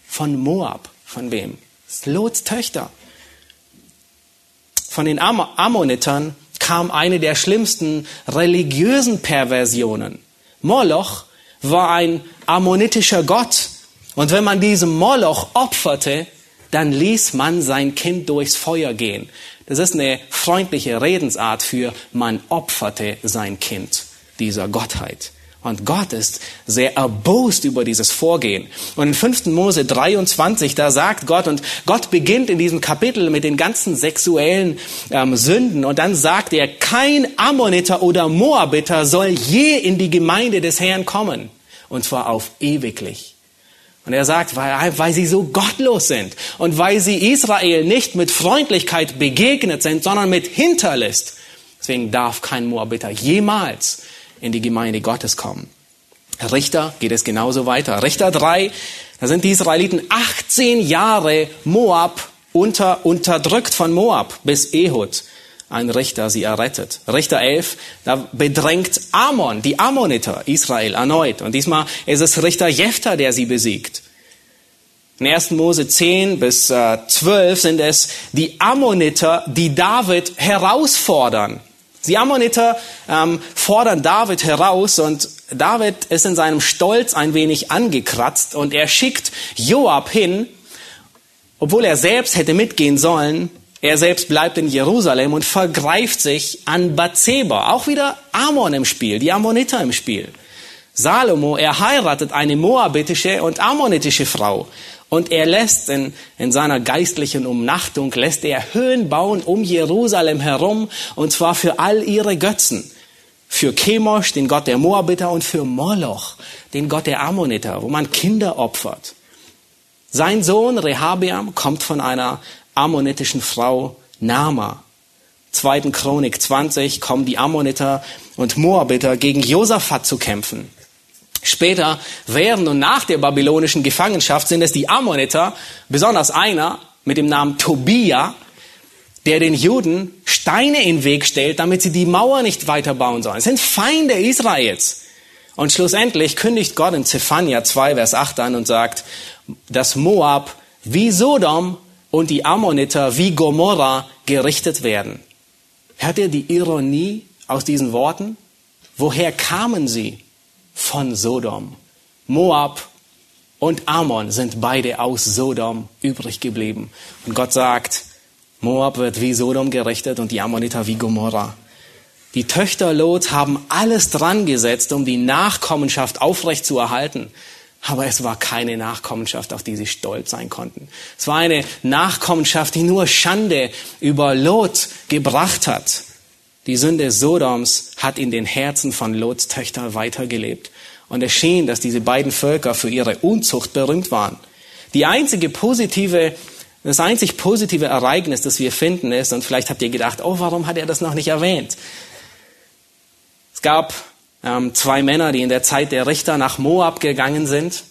Von Moab. Von wem? Lots Töchter. Von den Am Ammonitern kam eine der schlimmsten religiösen Perversionen. Moloch war ein ammonitischer Gott. Und wenn man diesem Moloch opferte, dann ließ man sein Kind durchs Feuer gehen. Das ist eine freundliche Redensart für man opferte sein Kind dieser Gottheit. Und Gott ist sehr erbost über dieses Vorgehen. Und in 5. Mose 23, da sagt Gott, und Gott beginnt in diesem Kapitel mit den ganzen sexuellen ähm, Sünden. Und dann sagt er, kein Ammoniter oder Moabiter soll je in die Gemeinde des Herrn kommen. Und zwar auf ewiglich. Und er sagt, weil, weil sie so gottlos sind und weil sie Israel nicht mit Freundlichkeit begegnet sind, sondern mit Hinterlist. Deswegen darf kein Moabiter jemals in die Gemeinde Gottes kommen. Richter geht es genauso weiter. Richter 3, da sind die Israeliten 18 Jahre Moab unter, unterdrückt von Moab bis Ehud ein Richter sie errettet. Richter 11, da bedrängt Ammon, die Ammoniter, Israel erneut. Und diesmal ist es Richter Jephthah, der sie besiegt. In 1. Mose 10 bis äh, 12 sind es die Ammoniter, die David herausfordern. Die Ammoniter ähm, fordern David heraus und David ist in seinem Stolz ein wenig angekratzt und er schickt Joab hin, obwohl er selbst hätte mitgehen sollen, er selbst bleibt in Jerusalem und vergreift sich an Bathseba. Auch wieder Ammon im Spiel, die Ammoniter im Spiel. Salomo, er heiratet eine moabitische und ammonitische Frau. Und er lässt in, in seiner geistlichen Umnachtung, lässt er Höhen bauen um Jerusalem herum, und zwar für all ihre Götzen. Für Chemosh, den Gott der Moabiter, und für Moloch, den Gott der Ammoniter, wo man Kinder opfert. Sein Sohn Rehabiam kommt von einer ammonitischen Frau Nama. Zweiten Chronik 20 kommen die Ammoniter und Moabiter gegen Josaphat zu kämpfen. Später, während und nach der babylonischen Gefangenschaft sind es die Ammoniter, besonders einer mit dem Namen Tobia, der den Juden Steine in den Weg stellt, damit sie die Mauer nicht weiter bauen sollen. Es sind Feinde Israels. Und schlussendlich kündigt Gott in Zephania 2, Vers 8 an und sagt, dass Moab wie Sodom und die Ammoniter wie Gomorra gerichtet werden. Hört ihr die Ironie aus diesen Worten? Woher kamen sie? Von Sodom. Moab und Ammon sind beide aus Sodom übrig geblieben. Und Gott sagt, Moab wird wie Sodom gerichtet und die Ammoniter wie Gomorra. Die Töchter Lots haben alles dran gesetzt, um die Nachkommenschaft aufrechtzuerhalten. Aber es war keine Nachkommenschaft, auf die sie stolz sein konnten. Es war eine Nachkommenschaft, die nur Schande über Lot gebracht hat. Die Sünde Sodoms hat in den Herzen von Lots Töchter weitergelebt. Und es schien, dass diese beiden Völker für ihre Unzucht berühmt waren. Die einzige positive, das einzig positive Ereignis, das wir finden, ist, und vielleicht habt ihr gedacht, oh, warum hat er das noch nicht erwähnt? Es gab ähm, zwei Männer, die in der Zeit der Richter nach Moab gegangen sind.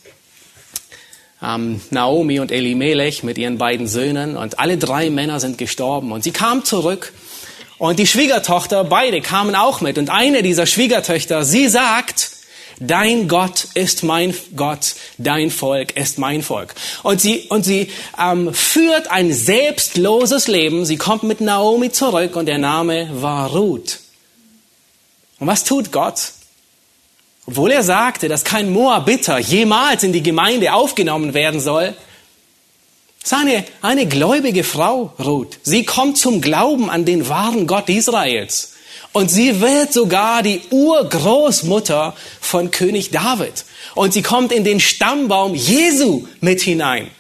Ähm, Naomi und Elimelech mit ihren beiden Söhnen und alle drei Männer sind gestorben und sie kamen zurück und die Schwiegertochter, beide kamen auch mit und eine dieser Schwiegertöchter, sie sagt, Dein Gott ist mein Gott, dein Volk ist mein Volk. Und sie, und sie ähm, führt ein selbstloses Leben. Sie kommt mit Naomi zurück und der Name war Ruth. Und was tut Gott? Obwohl er sagte, dass kein Moabiter jemals in die Gemeinde aufgenommen werden soll, ist eine, gläubige Frau, Ruth. Sie kommt zum Glauben an den wahren Gott Israels. Und sie wird sogar die Urgroßmutter von König David. Und sie kommt in den Stammbaum Jesu mit hinein.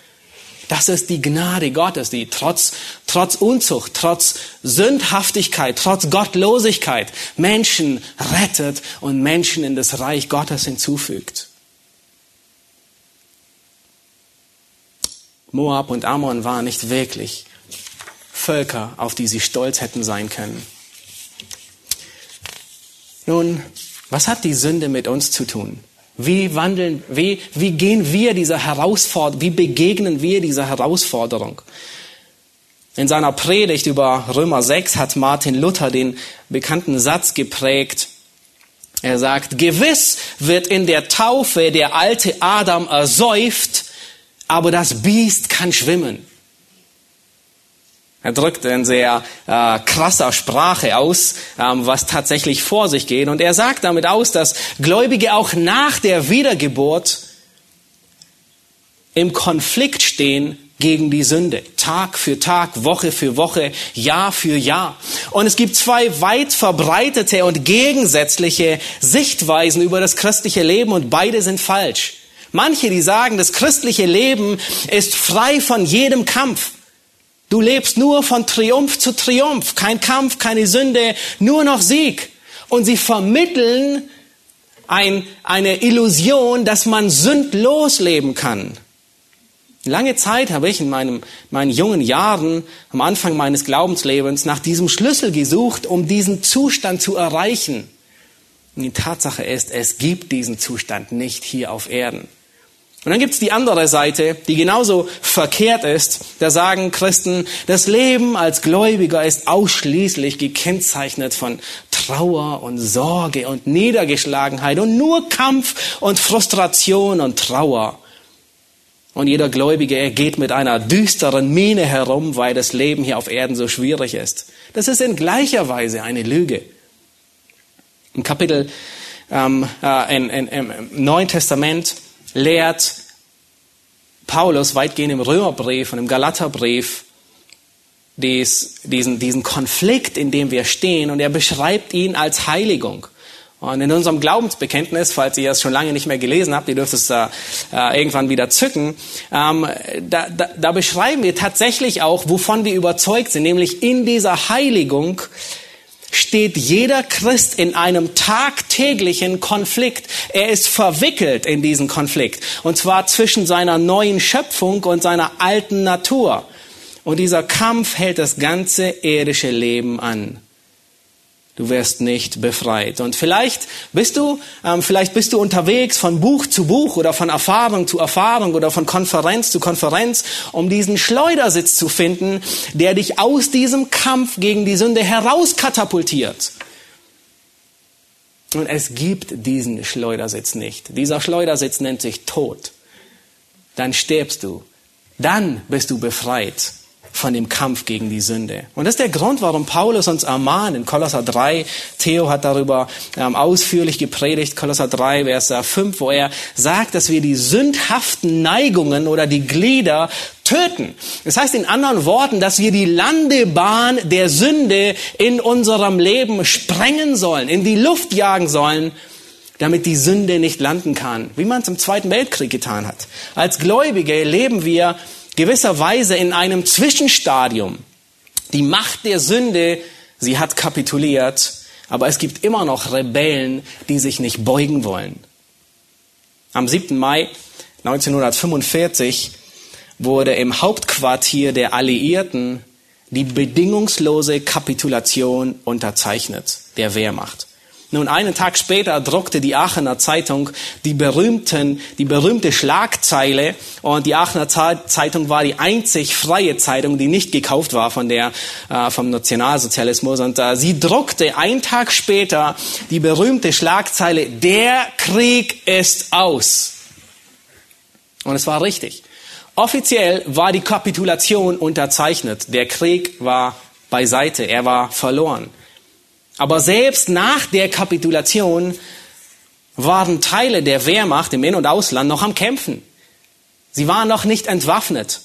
Das ist die Gnade Gottes, die trotz, trotz Unzucht, trotz Sündhaftigkeit, trotz Gottlosigkeit Menschen rettet und Menschen in das Reich Gottes hinzufügt. Moab und Ammon waren nicht wirklich Völker, auf die sie stolz hätten sein können. Nun, was hat die Sünde mit uns zu tun? Wie wandeln, wie, wie gehen wir dieser Herausforderung, wie begegnen wir dieser Herausforderung? In seiner Predigt über Römer 6 hat Martin Luther den bekannten Satz geprägt. Er sagt, gewiss wird in der Taufe der alte Adam ersäuft, aber das Biest kann schwimmen. Er drückt in sehr äh, krasser Sprache aus, ähm, was tatsächlich vor sich geht. Und er sagt damit aus, dass Gläubige auch nach der Wiedergeburt im Konflikt stehen gegen die Sünde. Tag für Tag, Woche für Woche, Jahr für Jahr. Und es gibt zwei weit verbreitete und gegensätzliche Sichtweisen über das christliche Leben und beide sind falsch. Manche, die sagen, das christliche Leben ist frei von jedem Kampf. Du lebst nur von Triumph zu Triumph. Kein Kampf, keine Sünde, nur noch Sieg. Und sie vermitteln ein, eine Illusion, dass man sündlos leben kann. Lange Zeit habe ich in meinem, meinen jungen Jahren, am Anfang meines Glaubenslebens, nach diesem Schlüssel gesucht, um diesen Zustand zu erreichen. Und die Tatsache ist, es gibt diesen Zustand nicht hier auf Erden. Und dann gibt's die andere Seite, die genauso verkehrt ist. Da sagen Christen, das Leben als Gläubiger ist ausschließlich gekennzeichnet von Trauer und Sorge und Niedergeschlagenheit und nur Kampf und Frustration und Trauer. Und jeder Gläubige, er geht mit einer düsteren Miene herum, weil das Leben hier auf Erden so schwierig ist. Das ist in gleicher Weise eine Lüge. Im Kapitel ähm, äh, in, in, im Neuen Testament lehrt Paulus weitgehend im Römerbrief und im Galaterbrief dies, diesen, diesen Konflikt, in dem wir stehen, und er beschreibt ihn als Heiligung. Und in unserem Glaubensbekenntnis, falls ihr es schon lange nicht mehr gelesen habt, ihr dürft es da äh, irgendwann wieder zücken, ähm, da, da, da beschreiben wir tatsächlich auch, wovon wir überzeugt sind, nämlich in dieser Heiligung steht jeder Christ in einem tagtäglichen Konflikt. Er ist verwickelt in diesen Konflikt. Und zwar zwischen seiner neuen Schöpfung und seiner alten Natur. Und dieser Kampf hält das ganze irdische Leben an. Du wirst nicht befreit. Und vielleicht bist du, ähm, vielleicht bist du unterwegs von Buch zu Buch oder von Erfahrung zu Erfahrung oder von Konferenz zu Konferenz, um diesen Schleudersitz zu finden, der dich aus diesem Kampf gegen die Sünde herauskatapultiert. Und es gibt diesen Schleudersitz nicht. Dieser Schleudersitz nennt sich Tod. Dann stirbst du. Dann bist du befreit von dem Kampf gegen die Sünde. Und das ist der Grund, warum Paulus uns ermahnt in Kolosser 3. Theo hat darüber ähm, ausführlich gepredigt, Kolosser 3, Vers 5, wo er sagt, dass wir die sündhaften Neigungen oder die Glieder töten. Das heißt in anderen Worten, dass wir die Landebahn der Sünde in unserem Leben sprengen sollen, in die Luft jagen sollen, damit die Sünde nicht landen kann, wie man es im Zweiten Weltkrieg getan hat. Als Gläubige leben wir gewisserweise in einem Zwischenstadium. Die Macht der Sünde, sie hat kapituliert, aber es gibt immer noch Rebellen, die sich nicht beugen wollen. Am 7. Mai 1945 wurde im Hauptquartier der Alliierten die bedingungslose Kapitulation unterzeichnet der Wehrmacht. Nun, einen Tag später druckte die Aachener Zeitung die berühmten, die berühmte Schlagzeile und die Aachener Zeitung war die einzig freie Zeitung, die nicht gekauft war von der, äh, vom Nationalsozialismus und äh, sie druckte einen Tag später die berühmte Schlagzeile, der Krieg ist aus. Und es war richtig. Offiziell war die Kapitulation unterzeichnet. Der Krieg war beiseite. Er war verloren. Aber selbst nach der Kapitulation waren Teile der Wehrmacht im In- und Ausland noch am Kämpfen. Sie waren noch nicht entwaffnet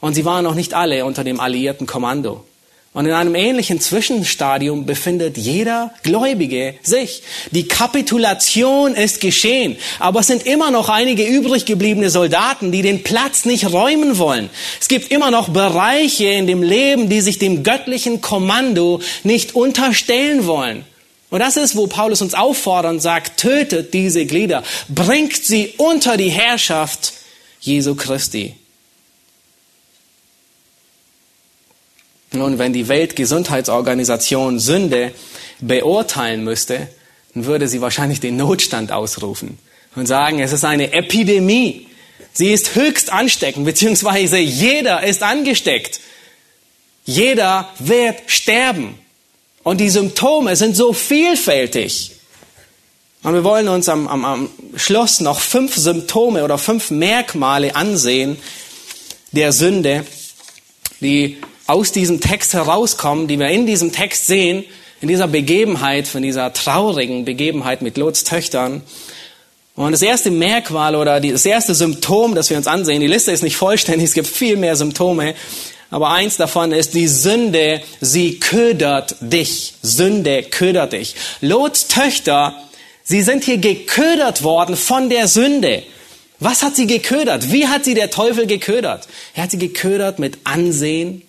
und sie waren noch nicht alle unter dem alliierten Kommando. Und in einem ähnlichen Zwischenstadium befindet jeder Gläubige sich. Die Kapitulation ist geschehen, aber es sind immer noch einige übrig gebliebene Soldaten, die den Platz nicht räumen wollen. Es gibt immer noch Bereiche in dem Leben, die sich dem göttlichen Kommando nicht unterstellen wollen. Und das ist, wo Paulus uns auffordert und sagt, tötet diese Glieder, bringt sie unter die Herrschaft Jesu Christi. Nun, wenn die Weltgesundheitsorganisation Sünde beurteilen müsste, dann würde sie wahrscheinlich den Notstand ausrufen und sagen, es ist eine Epidemie. Sie ist höchst ansteckend, beziehungsweise jeder ist angesteckt. Jeder wird sterben. Und die Symptome sind so vielfältig. Und wir wollen uns am, am, am Schluss noch fünf Symptome oder fünf Merkmale ansehen der Sünde, die aus diesem Text herauskommen, die wir in diesem Text sehen, in dieser Begebenheit, von dieser traurigen Begebenheit mit Lots Töchtern. Und das erste Merkmal oder das erste Symptom, das wir uns ansehen, die Liste ist nicht vollständig, es gibt viel mehr Symptome, aber eins davon ist die Sünde, sie ködert dich. Sünde ködert dich. Lots Töchter, sie sind hier geködert worden von der Sünde. Was hat sie geködert? Wie hat sie der Teufel geködert? Er hat sie geködert mit Ansehen,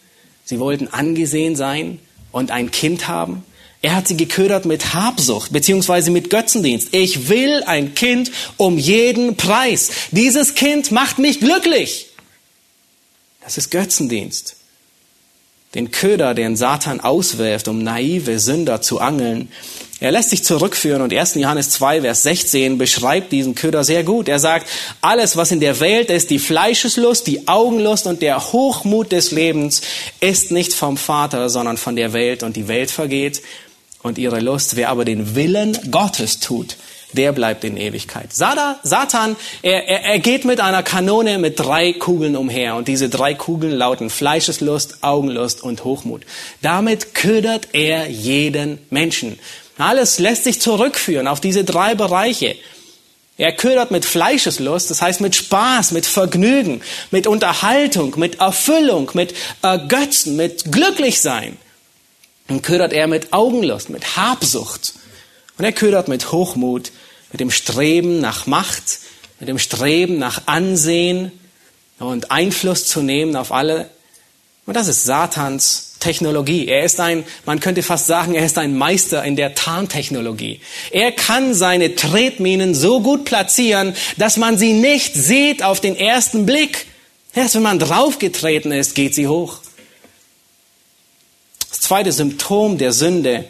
Sie wollten angesehen sein und ein Kind haben. Er hat sie geködert mit Habsucht beziehungsweise mit Götzendienst. Ich will ein Kind um jeden Preis. Dieses Kind macht mich glücklich. Das ist Götzendienst. Den Köder, den Satan auswirft, um naive Sünder zu angeln, er lässt sich zurückführen und 1. Johannes 2, Vers 16 beschreibt diesen Köder sehr gut. Er sagt, alles, was in der Welt ist, die Fleischeslust, die Augenlust und der Hochmut des Lebens, ist nicht vom Vater, sondern von der Welt und die Welt vergeht und ihre Lust. Wer aber den Willen Gottes tut, der bleibt in Ewigkeit. Satan, er, er, er geht mit einer Kanone mit drei Kugeln umher und diese drei Kugeln lauten Fleischeslust, Augenlust und Hochmut. Damit ködert er jeden Menschen. Alles lässt sich zurückführen auf diese drei Bereiche. Er ködert mit Fleischeslust, das heißt mit Spaß, mit Vergnügen, mit Unterhaltung, mit Erfüllung, mit Ergötzen, mit Glücklichsein. Und ködert er mit Augenlust, mit Habsucht. Und er ködert mit Hochmut, mit dem Streben nach Macht, mit dem Streben nach Ansehen und Einfluss zu nehmen auf alle. Und das ist Satans Technologie. Er ist ein, man könnte fast sagen, er ist ein Meister in der Tarntechnologie. Er kann seine Tretminen so gut platzieren, dass man sie nicht sieht auf den ersten Blick. Erst wenn man draufgetreten ist, geht sie hoch. Das zweite Symptom der Sünde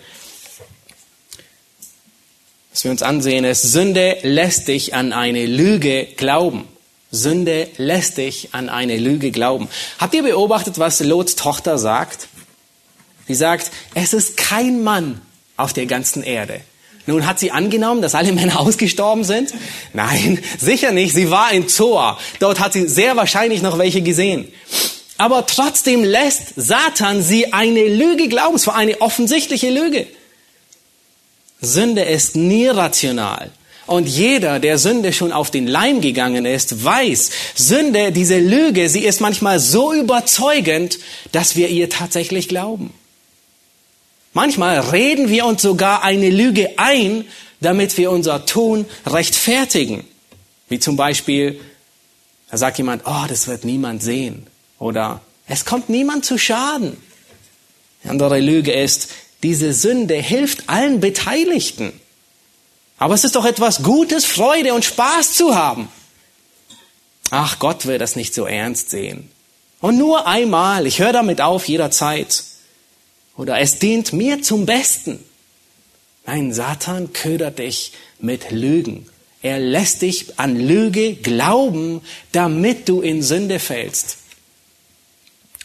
was wir uns ansehen, ist, Sünde lässt dich an eine Lüge glauben. Sünde lässt dich an eine Lüge glauben. Habt ihr beobachtet, was Lots Tochter sagt? Sie sagt, es ist kein Mann auf der ganzen Erde. Nun hat sie angenommen, dass alle Männer ausgestorben sind? Nein, sicher nicht. Sie war in Zoar. Dort hat sie sehr wahrscheinlich noch welche gesehen. Aber trotzdem lässt Satan sie eine Lüge glauben. Es war eine offensichtliche Lüge. Sünde ist nie rational. Und jeder, der Sünde schon auf den Leim gegangen ist, weiß, Sünde, diese Lüge, sie ist manchmal so überzeugend, dass wir ihr tatsächlich glauben. Manchmal reden wir uns sogar eine Lüge ein, damit wir unser Tun rechtfertigen. Wie zum Beispiel, da sagt jemand, oh, das wird niemand sehen. Oder es kommt niemand zu Schaden. Die andere Lüge ist, diese Sünde hilft allen Beteiligten. Aber es ist doch etwas Gutes, Freude und Spaß zu haben. Ach, Gott will das nicht so ernst sehen. Und nur einmal, ich höre damit auf jederzeit. Oder es dient mir zum Besten. Nein, Satan ködert dich mit Lügen. Er lässt dich an Lüge glauben, damit du in Sünde fällst.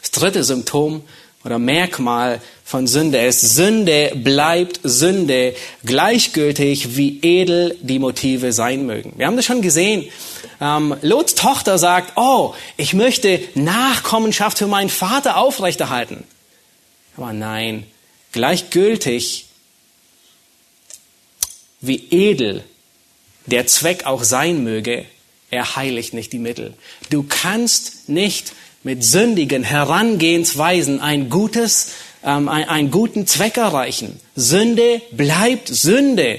Das dritte Symptom oder Merkmal von Sünde ist, Sünde bleibt Sünde, gleichgültig wie edel die Motive sein mögen. Wir haben das schon gesehen. Ähm, Lots Tochter sagt, oh, ich möchte Nachkommenschaft für meinen Vater aufrechterhalten. Aber nein, gleichgültig wie edel der Zweck auch sein möge, er heiligt nicht die Mittel. Du kannst nicht mit sündigen Herangehensweisen ein gutes, ähm, ein, einen guten Zweck erreichen. Sünde bleibt Sünde,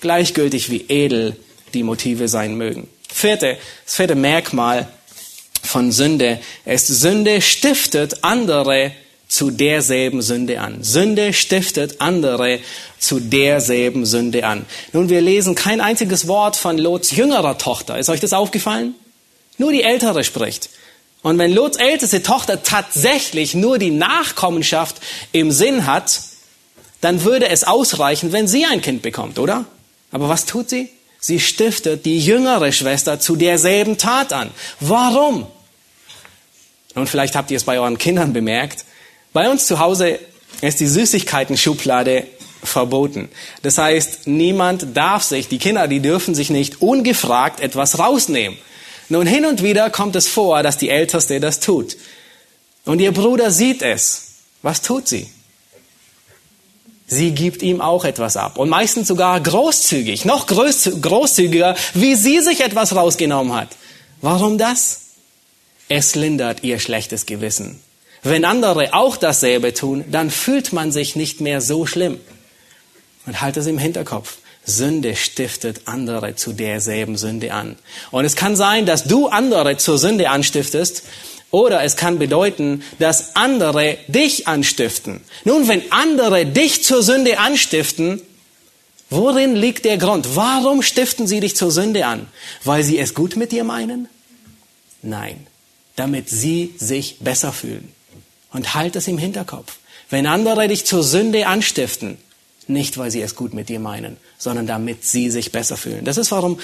gleichgültig wie edel die Motive sein mögen. Vierte, das vierte Merkmal von Sünde ist, Sünde stiftet andere zu derselben Sünde an. Sünde stiftet andere zu derselben Sünde an. Nun, wir lesen kein einziges Wort von Lots jüngerer Tochter. Ist euch das aufgefallen? Nur die ältere spricht. Und wenn Lots älteste Tochter tatsächlich nur die Nachkommenschaft im Sinn hat, dann würde es ausreichen, wenn sie ein Kind bekommt, oder? Aber was tut sie? Sie stiftet die jüngere Schwester zu derselben Tat an. Warum? Und vielleicht habt ihr es bei euren Kindern bemerkt. Bei uns zu Hause ist die Süßigkeiten-Schublade verboten. Das heißt, niemand darf sich, die Kinder, die dürfen sich nicht ungefragt etwas rausnehmen. Nun hin und wieder kommt es vor, dass die Älteste das tut. Und ihr Bruder sieht es. Was tut sie? Sie gibt ihm auch etwas ab. Und meistens sogar großzügig, noch großzügiger, wie sie sich etwas rausgenommen hat. Warum das? Es lindert ihr schlechtes Gewissen. Wenn andere auch dasselbe tun, dann fühlt man sich nicht mehr so schlimm. Und halt es im Hinterkopf. Sünde stiftet andere zu derselben Sünde an. Und es kann sein, dass du andere zur Sünde anstiftest, oder es kann bedeuten, dass andere dich anstiften. Nun, wenn andere dich zur Sünde anstiften, worin liegt der Grund? Warum stiften sie dich zur Sünde an? Weil sie es gut mit dir meinen? Nein, damit sie sich besser fühlen. Und halt es im Hinterkopf. Wenn andere dich zur Sünde anstiften, nicht, weil sie es gut mit dir meinen, sondern damit sie sich besser fühlen. Das ist, warum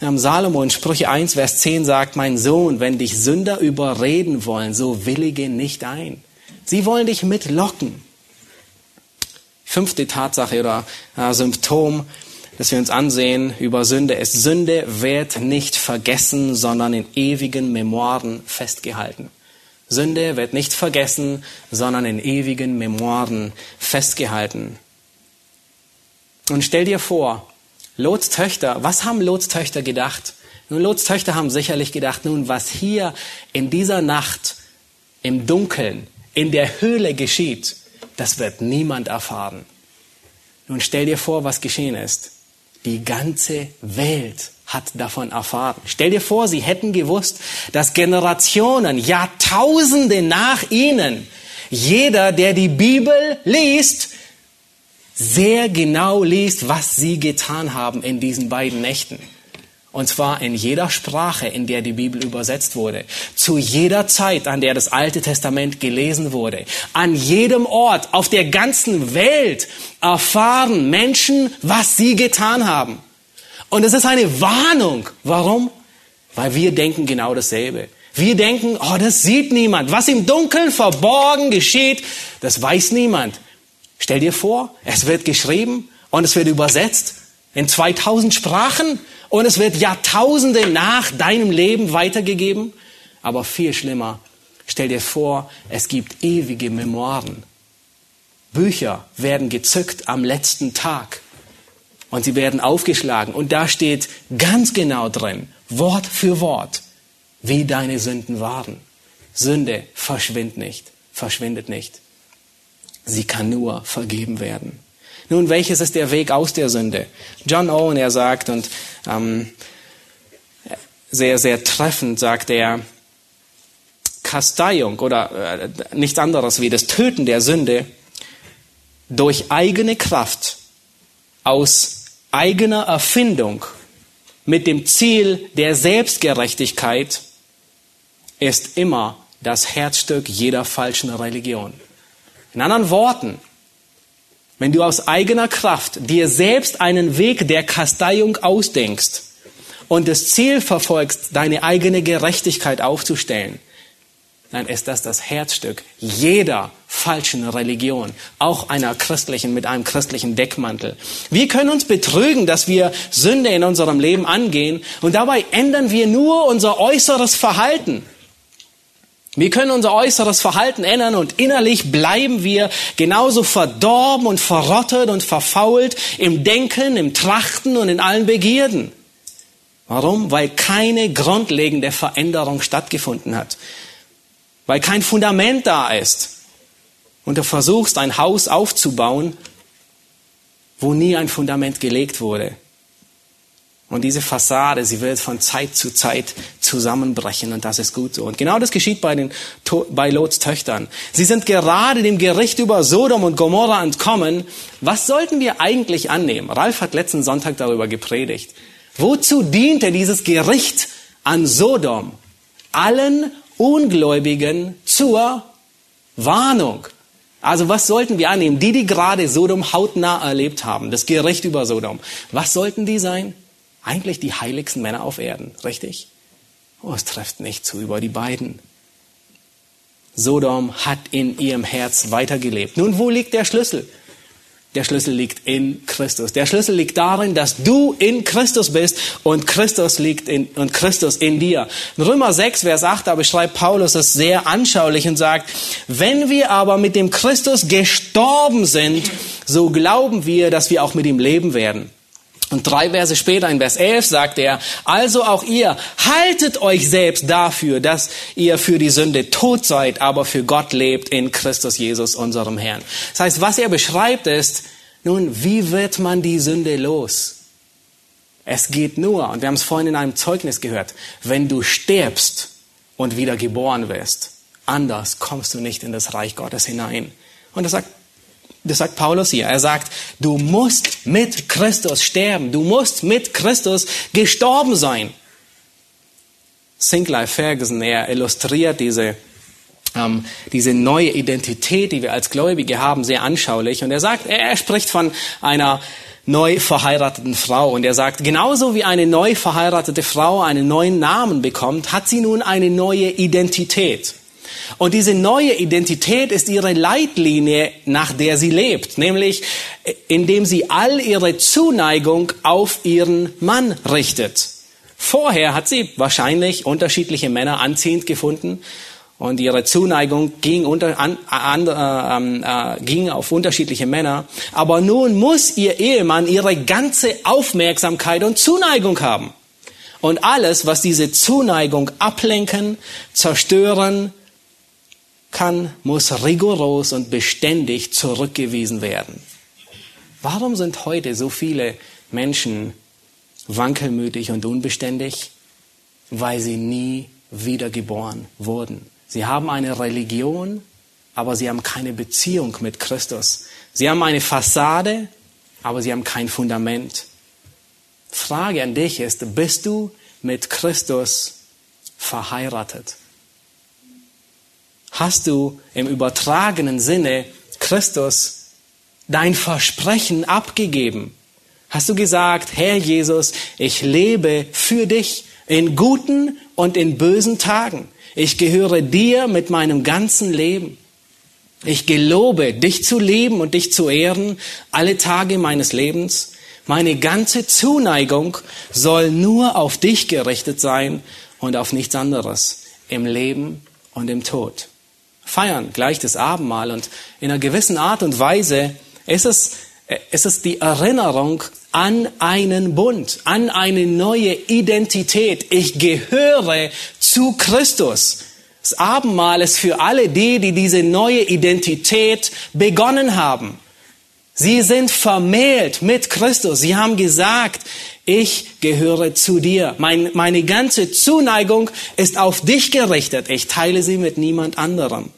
ähm, Salomo in Sprüche 1, Vers 10 sagt, mein Sohn, wenn dich Sünder überreden wollen, so willige nicht ein. Sie wollen dich mitlocken. Fünfte Tatsache oder äh, Symptom, das wir uns ansehen über Sünde, ist, Sünde wird nicht vergessen, sondern in ewigen Memoiren festgehalten. Sünde wird nicht vergessen, sondern in ewigen Memoiren festgehalten. Und stell dir vor, Lots Töchter, was haben Lots Töchter gedacht? Nun, Lots Töchter haben sicherlich gedacht, nun, was hier in dieser Nacht im Dunkeln, in der Höhle geschieht, das wird niemand erfahren. Nun stell dir vor, was geschehen ist. Die ganze Welt hat davon erfahren. Stell dir vor, sie hätten gewusst, dass Generationen, Jahrtausende nach ihnen, jeder, der die Bibel liest, sehr genau liest, was sie getan haben in diesen beiden Nächten. Und zwar in jeder Sprache, in der die Bibel übersetzt wurde. Zu jeder Zeit, an der das Alte Testament gelesen wurde. An jedem Ort auf der ganzen Welt erfahren Menschen, was sie getan haben. Und es ist eine Warnung. Warum? Weil wir denken genau dasselbe. Wir denken, oh, das sieht niemand. Was im Dunkeln verborgen geschieht, das weiß niemand. Stell dir vor, es wird geschrieben und es wird übersetzt in 2000 Sprachen und es wird Jahrtausende nach deinem Leben weitergegeben. Aber viel schlimmer, stell dir vor, es gibt ewige Memoiren. Bücher werden gezückt am letzten Tag und sie werden aufgeschlagen und da steht ganz genau drin, Wort für Wort, wie deine Sünden waren. Sünde verschwindet nicht, verschwindet nicht. Sie kann nur vergeben werden. Nun, welches ist der Weg aus der Sünde? John Owen, er sagt, und ähm, sehr, sehr treffend sagt er, Kasteiung oder äh, nichts anderes wie das Töten der Sünde durch eigene Kraft, aus eigener Erfindung, mit dem Ziel der Selbstgerechtigkeit, ist immer das Herzstück jeder falschen Religion. In anderen Worten, wenn du aus eigener Kraft dir selbst einen Weg der Kasteiung ausdenkst und das Ziel verfolgst, deine eigene Gerechtigkeit aufzustellen, dann ist das das Herzstück jeder falschen Religion, auch einer christlichen mit einem christlichen Deckmantel. Wir können uns betrügen, dass wir Sünde in unserem Leben angehen und dabei ändern wir nur unser äußeres Verhalten. Wir können unser äußeres Verhalten ändern und innerlich bleiben wir genauso verdorben und verrottet und verfault im Denken, im Trachten und in allen Begierden. Warum? Weil keine grundlegende Veränderung stattgefunden hat. Weil kein Fundament da ist. Und du versuchst ein Haus aufzubauen, wo nie ein Fundament gelegt wurde. Und diese Fassade, sie wird von Zeit zu Zeit zusammenbrechen und das ist gut so. Und genau das geschieht bei, den, bei Lots Töchtern. Sie sind gerade dem Gericht über Sodom und Gomorra entkommen. Was sollten wir eigentlich annehmen? Ralf hat letzten Sonntag darüber gepredigt. Wozu diente dieses Gericht an Sodom? Allen Ungläubigen zur Warnung. Also was sollten wir annehmen? Die, die gerade Sodom hautnah erlebt haben, das Gericht über Sodom. Was sollten die sein? Eigentlich die heiligsten Männer auf Erden, richtig? Oh, es trifft nicht zu über die beiden. Sodom hat in ihrem Herz weitergelebt. Nun, wo liegt der Schlüssel? Der Schlüssel liegt in Christus. Der Schlüssel liegt darin, dass du in Christus bist und Christus liegt in, und Christus in dir. In Römer 6, Vers 8, da beschreibt Paulus es sehr anschaulich und sagt, wenn wir aber mit dem Christus gestorben sind, so glauben wir, dass wir auch mit ihm leben werden. Und drei Verse später, in Vers 11, sagt er, also auch ihr, haltet euch selbst dafür, dass ihr für die Sünde tot seid, aber für Gott lebt in Christus Jesus, unserem Herrn. Das heißt, was er beschreibt ist, nun, wie wird man die Sünde los? Es geht nur, und wir haben es vorhin in einem Zeugnis gehört, wenn du stirbst und wieder geboren wirst. Anders kommst du nicht in das Reich Gottes hinein. Und er sagt das sagt Paulus hier. Er sagt, du musst mit Christus sterben. Du musst mit Christus gestorben sein. Sinclair Ferguson, er illustriert diese, ähm, diese neue Identität, die wir als Gläubige haben, sehr anschaulich. Und er sagt, er, spricht von einer neu verheirateten Frau. Und er sagt, genauso wie eine neu verheiratete Frau einen neuen Namen bekommt, hat sie nun eine neue Identität. Und diese neue Identität ist ihre Leitlinie, nach der sie lebt, nämlich indem sie all ihre Zuneigung auf ihren Mann richtet. Vorher hat sie wahrscheinlich unterschiedliche Männer anziehend gefunden und ihre Zuneigung ging, unter, an, an, äh, äh, ging auf unterschiedliche Männer. Aber nun muss ihr Ehemann ihre ganze Aufmerksamkeit und Zuneigung haben. Und alles, was diese Zuneigung ablenken, zerstören, kann, muss rigoros und beständig zurückgewiesen werden. Warum sind heute so viele Menschen wankelmütig und unbeständig? Weil sie nie wiedergeboren wurden. Sie haben eine Religion, aber sie haben keine Beziehung mit Christus. Sie haben eine Fassade, aber sie haben kein Fundament. Frage an dich ist, bist du mit Christus verheiratet? Hast du im übertragenen Sinne Christus dein Versprechen abgegeben? Hast du gesagt, Herr Jesus, ich lebe für dich in guten und in bösen Tagen. Ich gehöre dir mit meinem ganzen Leben. Ich gelobe, dich zu lieben und dich zu ehren alle Tage meines Lebens. Meine ganze Zuneigung soll nur auf dich gerichtet sein und auf nichts anderes im Leben und im Tod. Feiern gleich das Abendmahl und in einer gewissen Art und Weise ist es, ist es die Erinnerung an einen Bund, an eine neue Identität. Ich gehöre zu Christus. Das Abendmahl ist für alle die, die diese neue Identität begonnen haben. Sie sind vermählt mit Christus. Sie haben gesagt, ich gehöre zu dir. Mein, meine ganze Zuneigung ist auf dich gerichtet. Ich teile sie mit niemand anderem.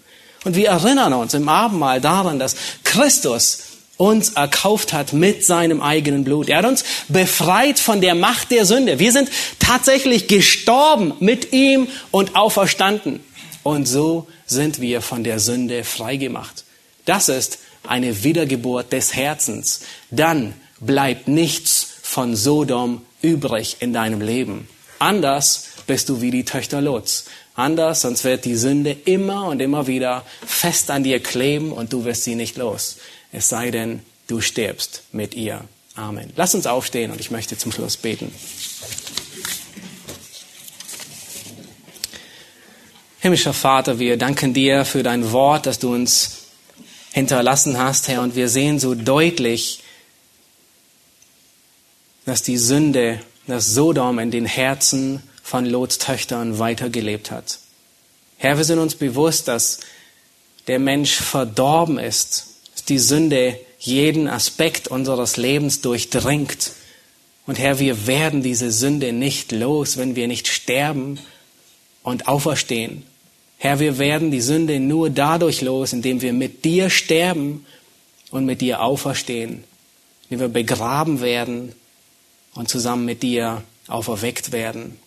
Und wir erinnern uns im Abendmahl daran, dass Christus uns erkauft hat mit seinem eigenen Blut. Er hat uns befreit von der Macht der Sünde. Wir sind tatsächlich gestorben mit ihm und auferstanden. Und so sind wir von der Sünde freigemacht. Das ist eine Wiedergeburt des Herzens. Dann bleibt nichts von Sodom übrig in deinem Leben. Anders bist du wie die Töchter Lots. Anders, sonst wird die Sünde immer und immer wieder fest an dir kleben und du wirst sie nicht los. Es sei denn, du stirbst mit ihr. Amen. Lass uns aufstehen und ich möchte zum Schluss beten. Himmlischer Vater, wir danken dir für dein Wort, das du uns hinterlassen hast, Herr, und wir sehen so deutlich, dass die Sünde, das Sodom in den Herzen von Lots Töchtern weitergelebt hat. Herr, wir sind uns bewusst, dass der Mensch verdorben ist, dass die Sünde jeden Aspekt unseres Lebens durchdringt. Und Herr, wir werden diese Sünde nicht los, wenn wir nicht sterben und auferstehen. Herr, wir werden die Sünde nur dadurch los, indem wir mit dir sterben und mit dir auferstehen, indem wir begraben werden und zusammen mit dir auferweckt werden.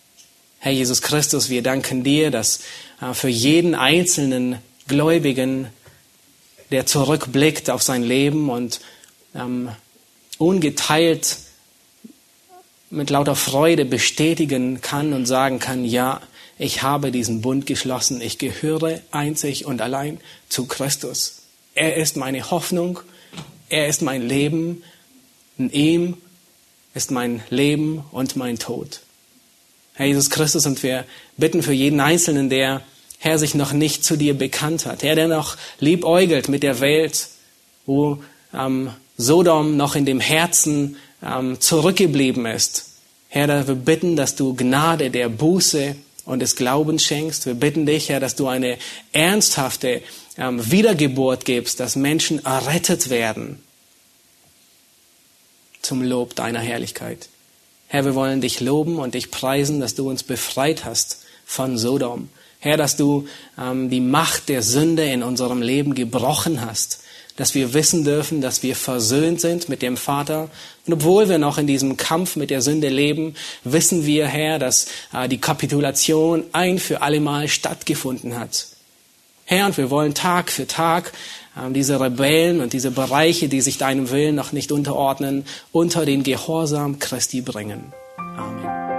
Herr Jesus Christus, wir danken dir, dass äh, für jeden einzelnen Gläubigen, der zurückblickt auf sein Leben und ähm, ungeteilt mit lauter Freude bestätigen kann und sagen kann, ja, ich habe diesen Bund geschlossen, ich gehöre einzig und allein zu Christus. Er ist meine Hoffnung, er ist mein Leben, in ihm ist mein Leben und mein Tod. Herr Jesus Christus, und wir bitten für jeden Einzelnen, der, Herr, sich noch nicht zu dir bekannt hat, Herr, der noch liebäugelt mit der Welt, wo ähm, Sodom noch in dem Herzen ähm, zurückgeblieben ist. Herr, wir bitten, dass du Gnade der Buße und des Glaubens schenkst. Wir bitten dich, Herr, dass du eine ernsthafte ähm, Wiedergeburt gibst, dass Menschen errettet werden zum Lob deiner Herrlichkeit. Herr, wir wollen dich loben und dich preisen, dass du uns befreit hast von Sodom. Herr, dass du ähm, die Macht der Sünde in unserem Leben gebrochen hast dass wir wissen dürfen, dass wir versöhnt sind mit dem Vater. Und obwohl wir noch in diesem Kampf mit der Sünde leben, wissen wir, Herr, dass äh, die Kapitulation ein für allemal stattgefunden hat. Herr, und wir wollen Tag für Tag äh, diese Rebellen und diese Bereiche, die sich deinem Willen noch nicht unterordnen, unter den Gehorsam Christi bringen. Amen.